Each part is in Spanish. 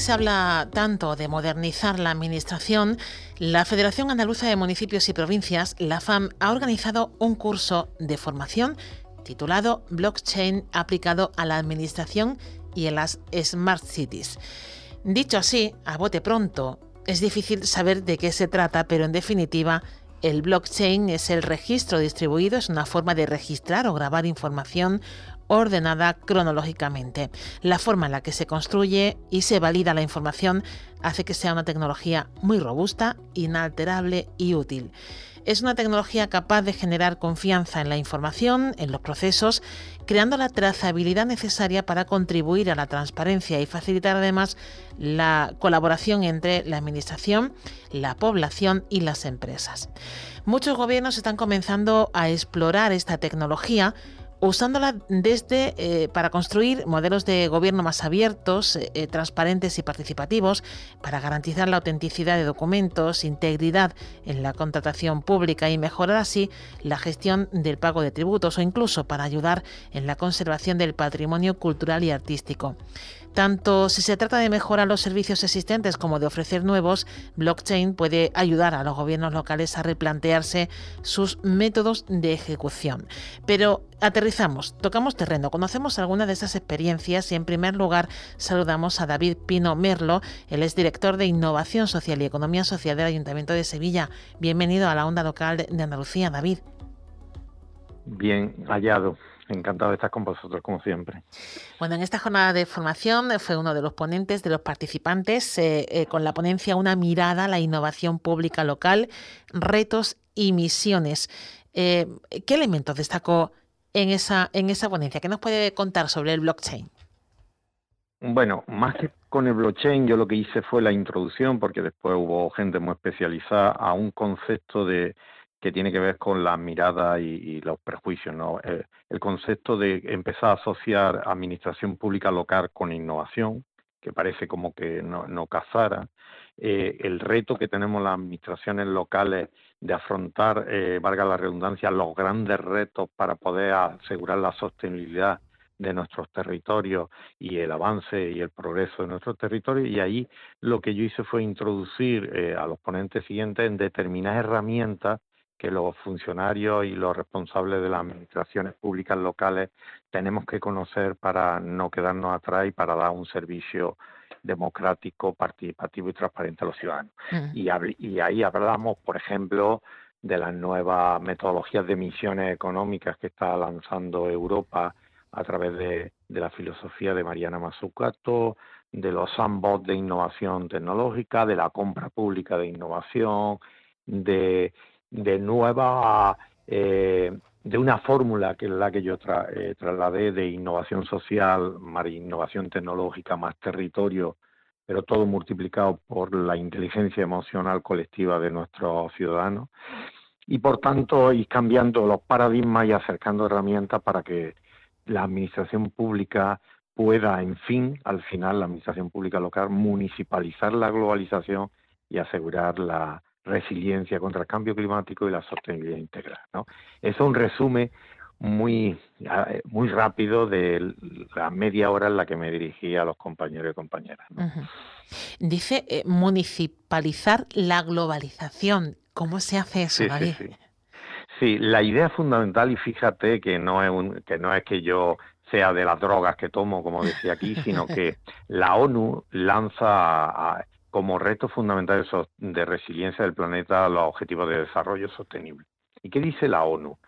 Se habla tanto de modernizar la administración, la Federación Andaluza de Municipios y Provincias, la FAM, ha organizado un curso de formación titulado Blockchain aplicado a la administración y en las Smart Cities. Dicho así, a bote pronto, es difícil saber de qué se trata, pero en definitiva, el blockchain es el registro distribuido, es una forma de registrar o grabar información ordenada cronológicamente. La forma en la que se construye y se valida la información hace que sea una tecnología muy robusta, inalterable y útil. Es una tecnología capaz de generar confianza en la información, en los procesos, creando la trazabilidad necesaria para contribuir a la transparencia y facilitar además la colaboración entre la Administración, la población y las empresas. Muchos gobiernos están comenzando a explorar esta tecnología usándola desde eh, para construir modelos de gobierno más abiertos, eh, eh, transparentes y participativos, para garantizar la autenticidad de documentos, integridad en la contratación pública y mejorar así la gestión del pago de tributos o incluso para ayudar en la conservación del patrimonio cultural y artístico. Tanto si se trata de mejorar los servicios existentes como de ofrecer nuevos, blockchain puede ayudar a los gobiernos locales a replantearse sus métodos de ejecución. Pero aterrizamos, tocamos terreno, conocemos algunas de esas experiencias y en primer lugar saludamos a David Pino Merlo, él es director de Innovación Social y Economía Social del Ayuntamiento de Sevilla. Bienvenido a la onda local de Andalucía, David. Bien hallado. Encantado de estar con vosotros, como siempre. Bueno, en esta jornada de formación fue uno de los ponentes, de los participantes, eh, eh, con la ponencia Una mirada a la innovación pública local, retos y misiones. Eh, ¿Qué elementos destacó en esa, en esa ponencia? ¿Qué nos puede contar sobre el blockchain? Bueno, más que con el blockchain, yo lo que hice fue la introducción, porque después hubo gente muy especializada a un concepto de que tiene que ver con la mirada y, los prejuicios, ¿no? Eh, el concepto de empezar a asociar administración pública local con innovación, que parece como que no, no casara, eh, el reto que tenemos las administraciones locales de afrontar, eh, valga la redundancia, los grandes retos para poder asegurar la sostenibilidad de nuestros territorios y el avance y el progreso de nuestros territorios. Y ahí lo que yo hice fue introducir eh, a los ponentes siguientes en determinadas herramientas que los funcionarios y los responsables de las administraciones públicas locales tenemos que conocer para no quedarnos atrás y para dar un servicio democrático, participativo y transparente a los ciudadanos. Y, y ahí hablamos, por ejemplo, de las nuevas metodologías de misiones económicas que está lanzando Europa a través de, la filosofía de Mariana Mazzucato, de los sandbox de innovación tecnológica, de la compra pública de innovación, de, de nueva, eh, de una fórmula que es la que yo eh, trasladé de innovación social, más innovación tecnológica, más territorio, pero todo multiplicado por la inteligencia emocional colectiva de nuestros ciudadanos. Y por tanto, ir cambiando los paradigmas y acercando herramientas para que la administración pública pueda, en fin, al final, la administración pública local, municipalizar la globalización y asegurar la resiliencia contra el cambio climático y la sostenibilidad integral. ¿no? Eso es un resumen muy, muy rápido de la media hora en la que me dirigí a los compañeros y compañeras. Dice eh, municipalizar la globalización. ¿Cómo se hace eso, sí, Sí, la idea fundamental, y fíjate que no es un, que no es que yo sea de las drogas que tomo, como decía aquí, sino que la ONU lanza como reto fundamental de resiliencia del planeta los objetivos de desarrollo sostenible. ¿Y qué dice la ONU?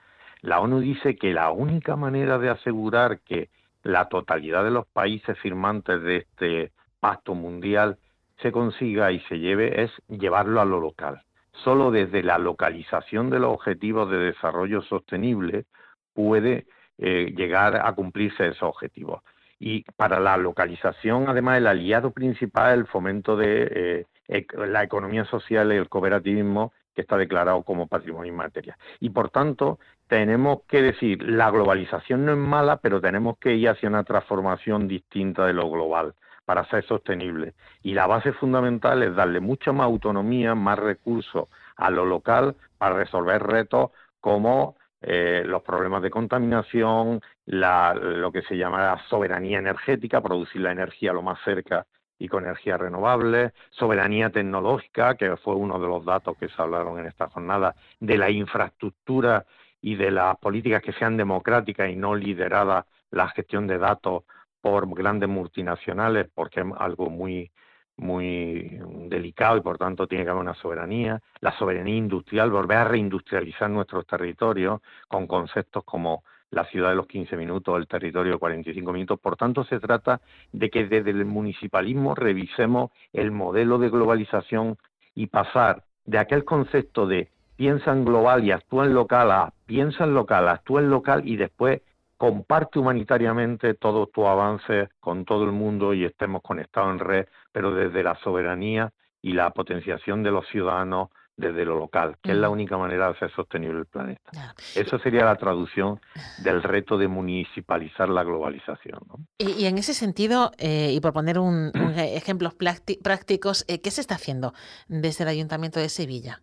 La ONU dice que la única manera de asegurar que la totalidad de los países firmantes de este pacto mundial se consiga y se lleve es llevarlo a lo local solo desde la localización de los objetivos de desarrollo sostenible puede eh, llegar a cumplirse esos objetivos. Y para la localización, además, el aliado principal es el fomento de eh, la economía social y el cooperativismo, que está declarado como patrimonio inmaterial. Y por tanto, tenemos que decir, la globalización no es mala, pero tenemos que ir hacia una transformación distinta de lo global para ser sostenible. Y la base fundamental es darle mucha más autonomía, más recursos a lo local para resolver retos como eh, los problemas de contaminación, lo que se llama la soberanía energética, producir la energía lo más cerca y con energías renovables, soberanía tecnológica, que fue uno de los datos que se hablaron en esta jornada, de la infraestructura y de las políticas que sean democráticas y no lideradas la gestión de datos por grandes multinacionales, porque es algo muy, muy delicado y por tanto tiene que haber una soberanía, la soberanía industrial, volver a reindustrializar nuestros territorios con conceptos como la ciudad de los 15 minutos, el territorio de 45 minutos. Por tanto, se trata de que desde el municipalismo revisemos el modelo de globalización y pasar de aquel concepto de piensa en global y actúa en local a piensa en local, actúa en local y después comparte humanitariamente todo tu avance con todo el mundo y estemos conectados en red, pero desde la soberanía y la potenciación de los ciudadanos desde lo local, que es la única manera de hacer sostenible el planeta. Eso sería la traducción del reto de municipalizar la globalización. Y, en ese sentido, eh, y por poner un, ejemplos prácticos, eh, ¿qué se está haciendo desde el Ayuntamiento de Sevilla?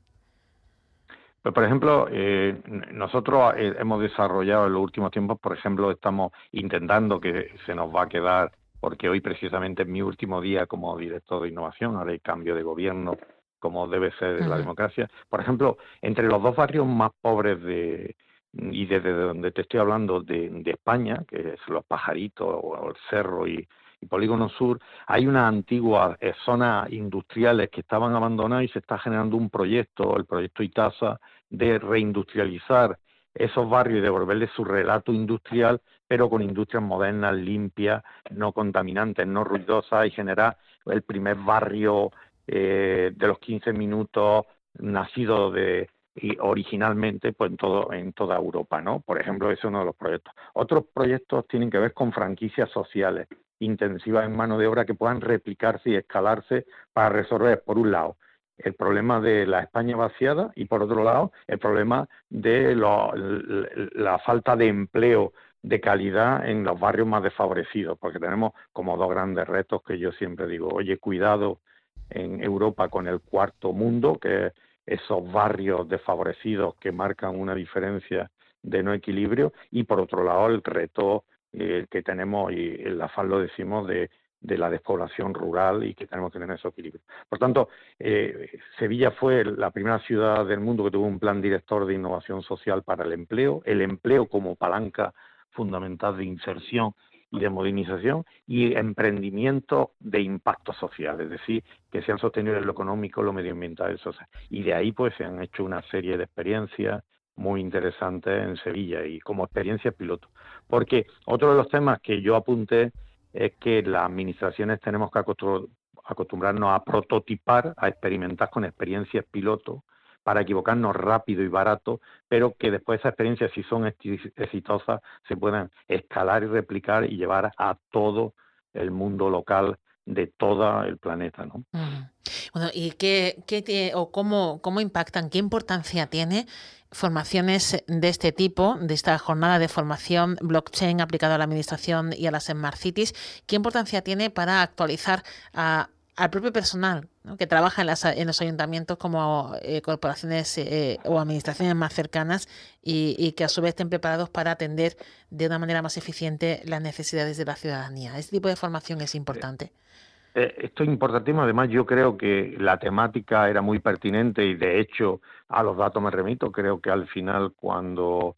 Pues, por ejemplo, eh, nosotros eh, hemos desarrollado en los últimos tiempos, por ejemplo, estamos intentando que se nos va a quedar, porque hoy precisamente es mi último día como director de innovación, ahora hay cambio de gobierno, como debe ser la democracia. Por ejemplo, entre los dos barrios más pobres de y desde donde te estoy hablando de, España, que es los pajaritos o el cerro y, Polígono Sur, hay unas antiguas eh, zonas industriales que estaban abandonadas y se está generando un proyecto, el proyecto ITASA, de reindustrializar esos barrios y devolverles su relato industrial, pero con industrias modernas, limpias, no contaminantes, no ruidosas y generar el primer barrio eh, de los 15 minutos nacido de y originalmente pues en todo en toda Europa, ¿no? Por ejemplo, ese es uno de los proyectos. Otros proyectos tienen que ver con franquicias sociales intensivas en mano de obra que puedan replicarse y escalarse para resolver, por un lado, el problema de la España vaciada y, por otro lado, el problema de la falta de empleo de calidad en los barrios más desfavorecidos, porque tenemos como dos grandes retos que yo siempre digo, oye, cuidado en Europa con el cuarto mundo, que es esos barrios desfavorecidos que marcan una diferencia de no equilibrio, y por otro lado el reto eh, que tenemos, y el afán lo decimos, de, de, la despoblación rural y que tenemos que tener ese equilibrio. Por tanto, eh, Sevilla fue la primera ciudad del mundo que tuvo un plan director de innovación social para el empleo, el empleo como palanca fundamental de inserción de modernización y emprendimiento de impacto social, es decir, que sean sostenibles en lo económico, lo medioambiental y social. Y de ahí pues se han hecho una serie de experiencias muy interesantes en Sevilla y como experiencia piloto. Porque otro de los temas que yo apunté es que las administraciones tenemos que acostumbrarnos a prototipar, a experimentar con experiencias piloto para equivocarnos rápido y barato, pero que después esas experiencias, si son exitosas, se puedan escalar y replicar y llevar a todo el mundo local de todo el planeta, ¿no? Bueno, ¿y qué, qué o cómo, cómo impactan, qué importancia tiene formaciones de este tipo, de esta jornada de formación blockchain aplicado a la administración y a las Smart Cities? ¿Qué importancia tiene para actualizar a, al propio personal que trabaja en, las, en, los ayuntamientos como eh, corporaciones eh, o administraciones más cercanas y, que a su vez estén preparados para atender de una manera más eficiente las necesidades de la ciudadanía. Este tipo de formación es importante. Eh, esto es importantísimo. Además, yo creo que la temática era muy pertinente y, de hecho, a los datos me remito. Creo que al final, cuando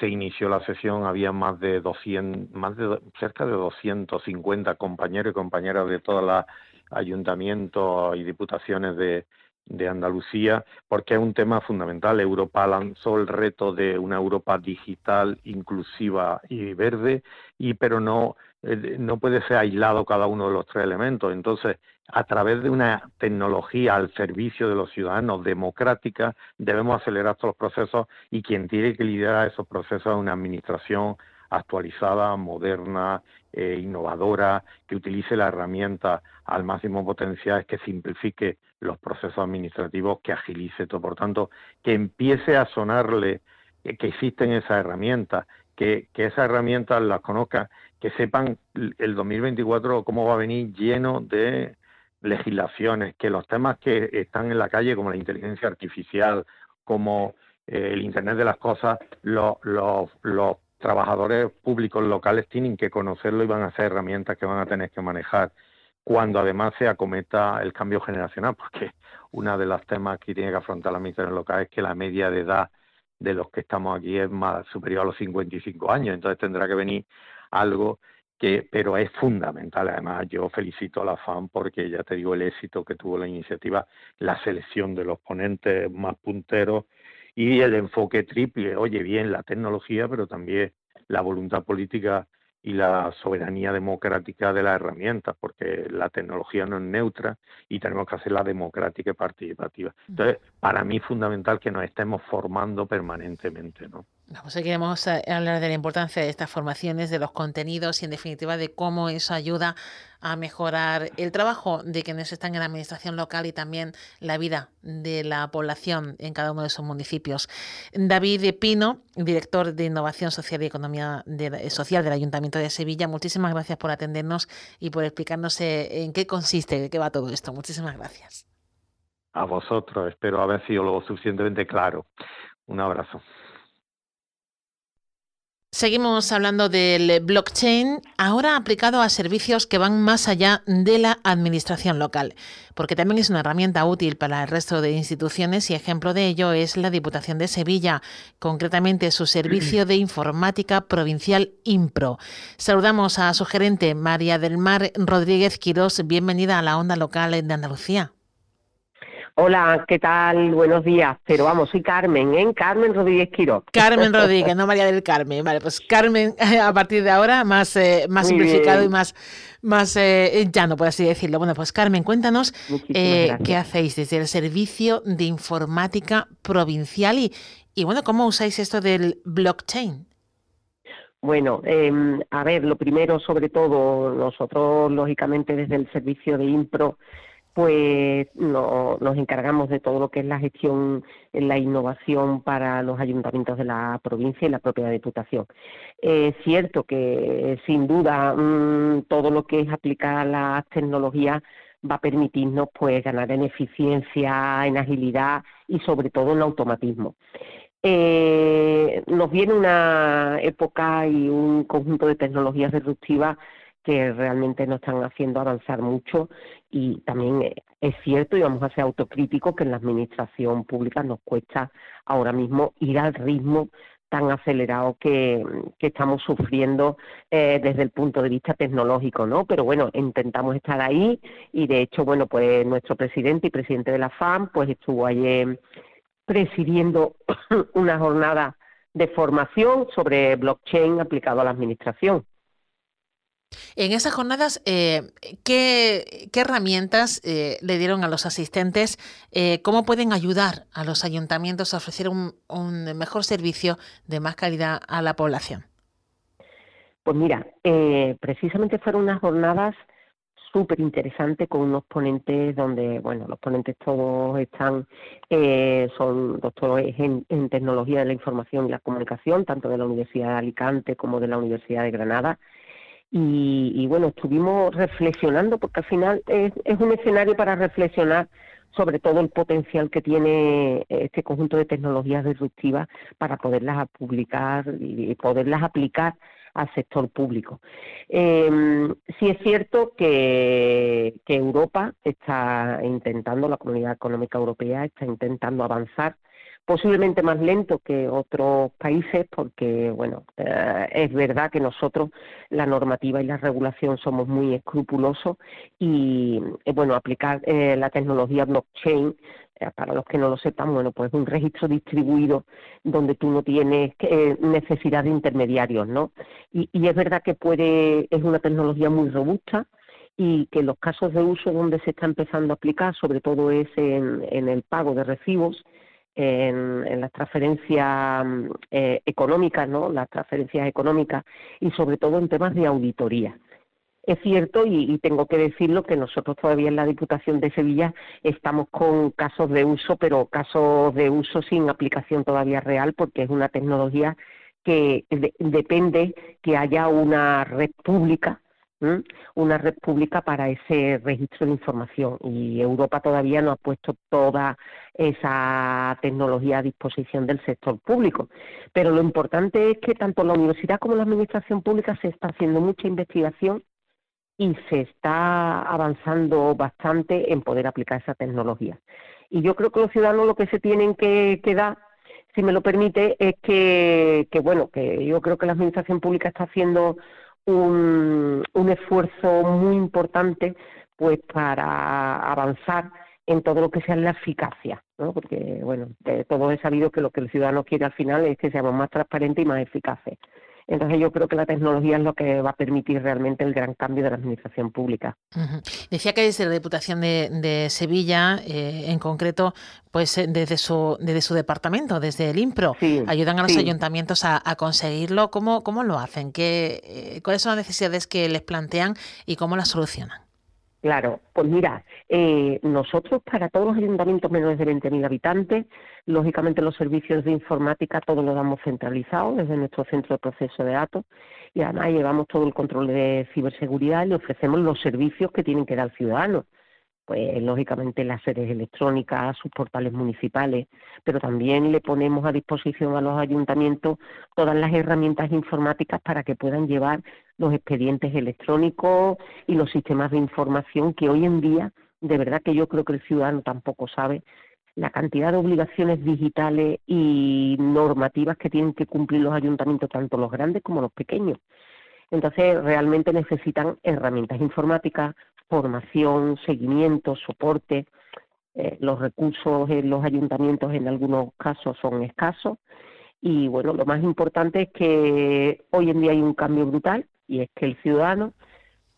se inició la sesión, había más de 200, más de cerca de 250 compañeros y compañeras de todas las ayuntamientos y diputaciones de, de Andalucía, porque es un tema fundamental. Europa lanzó el reto de una Europa digital, inclusiva y verde, y pero no, eh, no puede ser aislado cada uno de los tres elementos. Entonces, a través de una tecnología al servicio de los ciudadanos democrática, debemos acelerar estos procesos y quien tiene que liderar esos procesos es una administración actualizada, moderna, eh, innovadora, que utilice la herramienta al máximo potencial, que simplifique los procesos administrativos, que agilice todo. Por tanto, que empiece a sonarle que existen esas herramientas, que, esas herramientas las conozcan, que sepan el 2024 cómo va a venir lleno de legislaciones, que los temas que están en la calle, como la inteligencia artificial, como eh, el Internet de las Cosas, los, trabajadores públicos locales tienen que conocerlo y van a ser herramientas que van a tener que manejar cuando además se acometa el cambio generacional, porque una de los temas que tiene que afrontar la administración local es que la media de edad de los que estamos aquí es más superior a los 55 años, entonces tendrá que venir algo que, pero es fundamental. Además, yo felicito a la FAM porque ya te digo el éxito que tuvo la iniciativa, la selección de los ponentes más punteros y el enfoque triple, oye, bien la tecnología, pero también la voluntad política y la soberanía democrática de las herramientas, porque la tecnología no es neutra y tenemos que hacerla democrática y participativa. Entonces, para mí es fundamental que nos estemos formando permanentemente, ¿no? Vamos, queremos eh, hablar de la importancia de estas formaciones, de los contenidos y en definitiva de cómo eso ayuda a mejorar el trabajo de quienes están en la administración local y también la vida de la población en cada uno de esos municipios. David Pino, director de Innovación Social y Economía Social del Ayuntamiento de Sevilla, muchísimas gracias por atendernos y por explicarnos eh, en qué consiste, de qué va todo esto. Muchísimas gracias. A vosotros, espero haber sido lo suficientemente claro. Un abrazo. Seguimos hablando del blockchain, ahora aplicado a servicios que van más allá de la administración local, porque también es una herramienta útil para el resto de instituciones y ejemplo de ello es la Diputación de Sevilla, concretamente su servicio de informática provincial IMPRO. Saludamos a su gerente, María del Mar Rodríguez Quirós. Bienvenida a la onda local de Andalucía. Hola, ¿qué tal? Buenos días. Pero vamos, soy Carmen, ¿eh? Carmen Rodríguez Quiro. Carmen Rodríguez, no María del Carmen. Vale, pues Carmen, a partir de ahora, más, eh, más simplificado y más, más eh, llano, por así decirlo. Bueno, pues Carmen, cuéntanos eh, qué hacéis desde el Servicio de Informática Provincial y, y, bueno, ¿cómo usáis esto del blockchain? Bueno, em, a ver, lo primero, sobre todo, nosotros, lógicamente, desde el servicio de IMPRO, pues nos encargamos de todo lo que es la gestión, la innovación para los ayuntamientos de la provincia y la propia Diputación. Es cierto que sin duda mm, todo lo que es aplicar las tecnologías va a permitirnos pues ganar en eficiencia, en agilidad y sobre todo en automatismo. Eh, nos viene una época y un conjunto de tecnologías disruptivas que realmente nos están haciendo avanzar mucho y también eh, es cierto y vamos a ser autocríticos que en la administración pública nos cuesta ahora mismo ir al ritmo tan acelerado que, estamos sufriendo eh, desde el punto de vista tecnológico, ¿no? Pero bueno, intentamos estar ahí y de hecho, bueno, pues nuestro presidente y presidente de la FAM, pues estuvo ayer presidiendo una jornada de formación sobre blockchain aplicado a la administración. En esas jornadas, eh, ¿qué, herramientas eh, le dieron a los asistentes? Eh, ¿Cómo pueden ayudar a los ayuntamientos a ofrecer un, mejor servicio de más calidad a la población? Pues mira, precisamente fueron unas jornadas súper interesantes con unos ponentes donde, bueno, los ponentes todos están, son doctores en tecnología de la información y la comunicación, tanto de la Universidad de Alicante como de la Universidad de Granada y, bueno, estuvimos reflexionando porque al final es, un escenario para reflexionar sobre todo el potencial que tiene este conjunto de tecnologías disruptivas para poderlas publicar y poderlas aplicar al sector público. Eh, sí es cierto que Europa está intentando, la Comunidad Económica Europea está intentando avanzar posiblemente más lento que otros países porque, bueno, eh, es verdad que nosotros la normativa y la regulación somos muy escrupulosos y, eh, bueno, aplicar eh, la tecnología blockchain, para los que no lo sepan, bueno, pues un registro distribuido donde tú no tienes necesidad de intermediarios, ¿no? Y, es verdad que puede, es una tecnología muy robusta, y que los casos de uso donde se está empezando a aplicar, sobre todo es en el pago de recibos, en, las transferencias eh, económicas, ¿no? Las transferencias económicas y sobre todo en temas de auditoría. Es cierto, y, tengo que decirlo, que nosotros todavía en la Diputación de Sevilla estamos con casos de uso, pero casos de uso sin aplicación todavía real, porque es una tecnología que depende que haya una red pública una red pública para ese registro de información y Europa todavía no ha puesto toda esa tecnología a disposición del sector público. Pero lo importante es que tanto la universidad como la administración pública se está haciendo mucha investigación y se está avanzando bastante en poder aplicar esa tecnología. Y yo creo que los ciudadanos lo que se tienen que, dar si me lo permite, es que, que, bueno, que yo creo que la administración pública está haciendo un, un esfuerzo muy importante pues para avanzar en todo lo que sea la eficacia, ¿no? porque bueno, de todo he sabido que lo que el ciudadano quiere al final es que seamos más transparentes y más eficaces. Entonces yo creo que la tecnología es lo que va a permitir realmente el gran cambio de la administración pública. Decía que desde la Diputación de, Sevilla, eh, en concreto, pues eh, desde su, desde su departamento, desde el IMPRO, ayudan a los ayuntamientos a, conseguirlo. ¿Cómo, ¿Cómo lo hacen? ¿Qué, eh, ¿Cuáles son las necesidades que les plantean y cómo las solucionan? Claro, pues mira, eh, nosotros para todos los ayuntamientos menores de 20.000 habitantes, lógicamente los servicios de informática todos los damos centralizados desde nuestro centro de proceso de datos y además llevamos todo el control de ciberseguridad y ofrecemos los servicios que tienen que dar al ciudadano pues lógicamente las sedes electrónicas, sus portales municipales, pero también le ponemos a disposición a los ayuntamientos todas las herramientas informáticas para que puedan llevar los expedientes electrónicos y los sistemas de información que hoy en día, de verdad que yo creo que el ciudadano tampoco sabe la cantidad de obligaciones digitales y normativas que tienen que cumplir los ayuntamientos, tanto los grandes como los pequeños. Entonces, realmente necesitan herramientas informáticas, formación, seguimiento, soporte. Eh, los recursos en los ayuntamientos en algunos casos son escasos y bueno, lo más importante es que hoy en día hay un cambio brutal y es que el ciudadano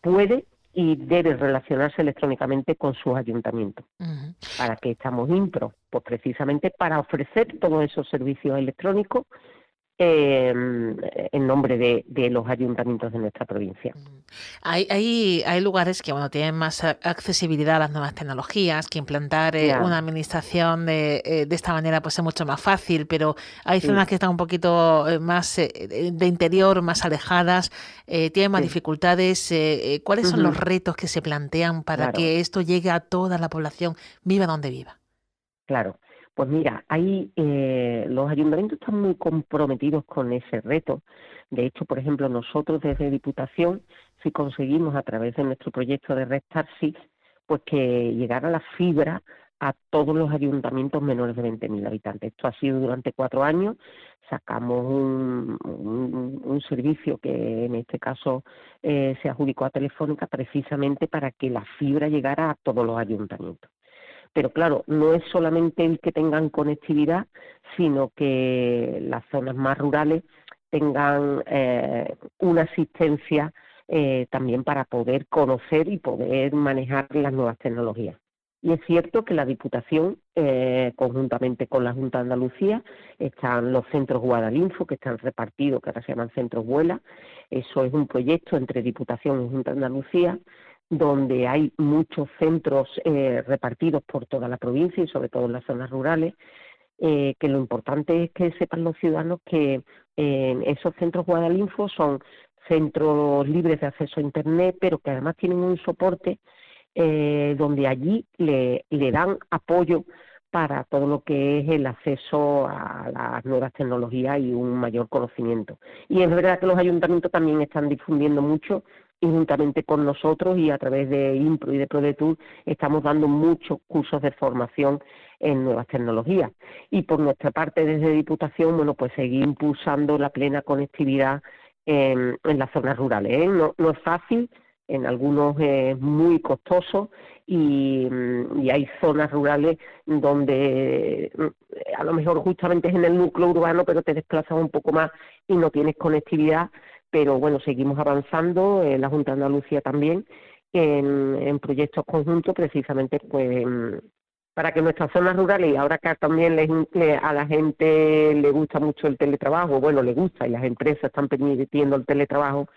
puede y debe relacionarse electrónicamente con sus ayuntamientos. ¿Para que estamos impro? Pues precisamente para ofrecer todos esos servicios electrónicos Em, en nombre de, los ayuntamientos de nuestra provincia. Hay, hay, hay, lugares que bueno tienen más accesibilidad a las nuevas tecnologías, que implantar eh, una administración de, eh, de, esta manera pues es mucho más fácil, pero hay zonas que están un poquito eh, más de interior, más alejadas, tienen más dificultades. ¿Cuáles son los retos que se plantean para que esto llegue a toda la población, viva donde viva? Claro. Pues mira, ahí eh, los ayuntamientos están muy comprometidos con ese reto. De hecho, por ejemplo, nosotros desde Diputación, si conseguimos a través de nuestro proyecto de Red pues que llegara la fibra a todos los ayuntamientos menores de 20.000 habitantes. Esto ha sido durante cuatro años. Sacamos un, servicio que en este caso eh, se adjudicó a Telefónica precisamente para que la fibra llegara a todos los ayuntamientos. Pero claro, no es solamente el que tengan conectividad, sino que las zonas más rurales tengan eh, una asistencia eh, también para poder conocer y poder manejar las nuevas tecnologías. Y es cierto que la Diputación, eh, conjuntamente con la Junta de Andalucía, están los centros Guadalinfo, que están repartidos, que ahora se llaman centros Vuela. Eso es un proyecto entre Diputación y Junta de Andalucía donde hay muchos centros eh, repartidos por toda la provincia y sobre todo en las zonas rurales, eh, que lo importante es que sepan los ciudadanos que eh, esos centros Guadalinfo son centros libres de acceso a Internet, pero que además tienen un soporte donde allí le, le dan apoyo para todo lo que es el acceso a las nuevas tecnologías y un mayor conocimiento. Y es verdad que los ayuntamientos también están difundiendo mucho y juntamente con nosotros y a través de IMPRO y de ProDetour estamos dando muchos cursos de formación en nuevas tecnologías. Y por nuestra parte desde Diputación, bueno, pues seguir impulsando la plena conectividad en, las zonas rurales. ¿eh? No, es fácil, en algunos es muy costoso y, y, hay zonas rurales donde a lo mejor justamente es en el núcleo urbano, pero te desplazas un poco más y no tienes conectividad pero bueno, seguimos avanzando, en la Junta de Andalucía también, en, proyectos conjuntos precisamente pues para que nuestras zonas rurales, y ahora que también a la gente le gusta mucho el teletrabajo, bueno, le gusta y las empresas están permitiendo el teletrabajo,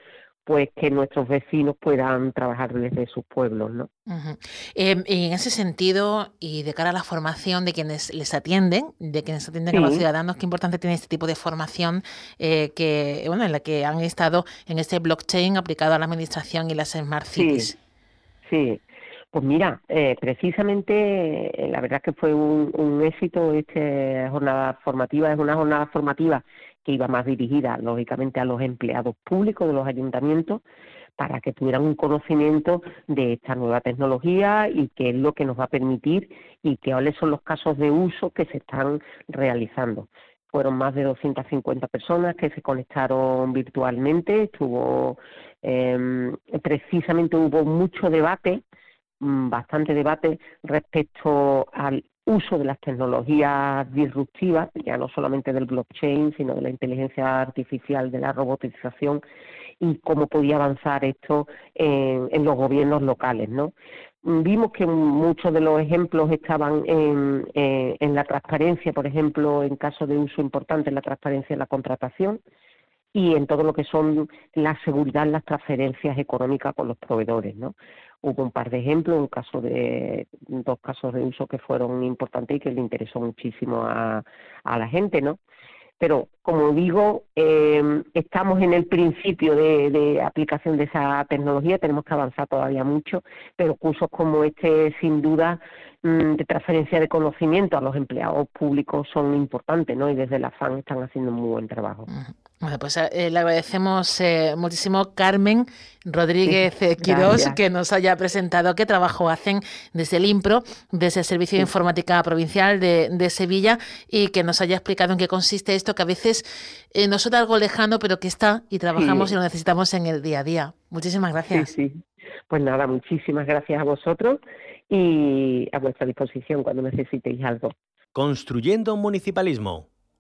pues que nuestros vecinos puedan trabajar desde sus pueblos, ¿no? Em, en ese sentido, y de cara a la formación de quienes les atienden, de quienes atienden a los ciudadanos, qué importante tiene este tipo de formación eh, que, bueno, en la que han estado en este blockchain aplicado a la administración y las smart cities. Sí, Pues mira, eh, precisamente eh, la verdad que fue un, un éxito esta jornada formativa, es una jornada formativa que iba más dirigida, lógicamente, a los empleados públicos de los ayuntamientos, para que tuvieran un conocimiento de esta nueva tecnología y qué es lo que nos va a permitir y cuáles son los casos de uso que se están realizando. Fueron más de 250 personas que se conectaron virtualmente, estuvo em, precisamente hubo mucho debate, mm, bastante debate respecto al uso de las tecnologías disruptivas, ya no solamente del blockchain, sino de la inteligencia artificial, de la robotización y cómo podía avanzar esto en, los gobiernos locales, ¿no? Vimos que muchos de los ejemplos estaban en, en la transparencia, por ejemplo, en caso de uso importante, la transparencia en la contratación, y en todo lo que son la seguridad las transferencias económicas con los proveedores, ¿no? Hubo un par de ejemplos, un caso de dos casos de uso que fueron importantes y que le interesó muchísimo a, a la gente, ¿no? Pero como digo, eh, estamos en el principio de, de, aplicación de esa tecnología, tenemos que avanzar todavía mucho, pero cursos como este, sin duda, mm, de transferencia de conocimiento a los empleados públicos son importantes, ¿no? Y desde la FAN están haciendo un muy buen trabajo. Bueno, pues eh, le agradecemos eh, muchísimo Carmen Rodríguez sí, Quirós que nos haya presentado qué trabajo hacen desde el IMPRO, desde el Servicio de Informática Provincial de, Sevilla y que nos haya explicado en qué consiste esto que a veces eh, nos suena algo lejano pero que está y trabajamos y lo necesitamos en el día a día. Muchísimas gracias. Sí, sí. Pues nada, muchísimas gracias a vosotros y a vuestra disposición cuando necesitéis algo. Construyendo un municipalismo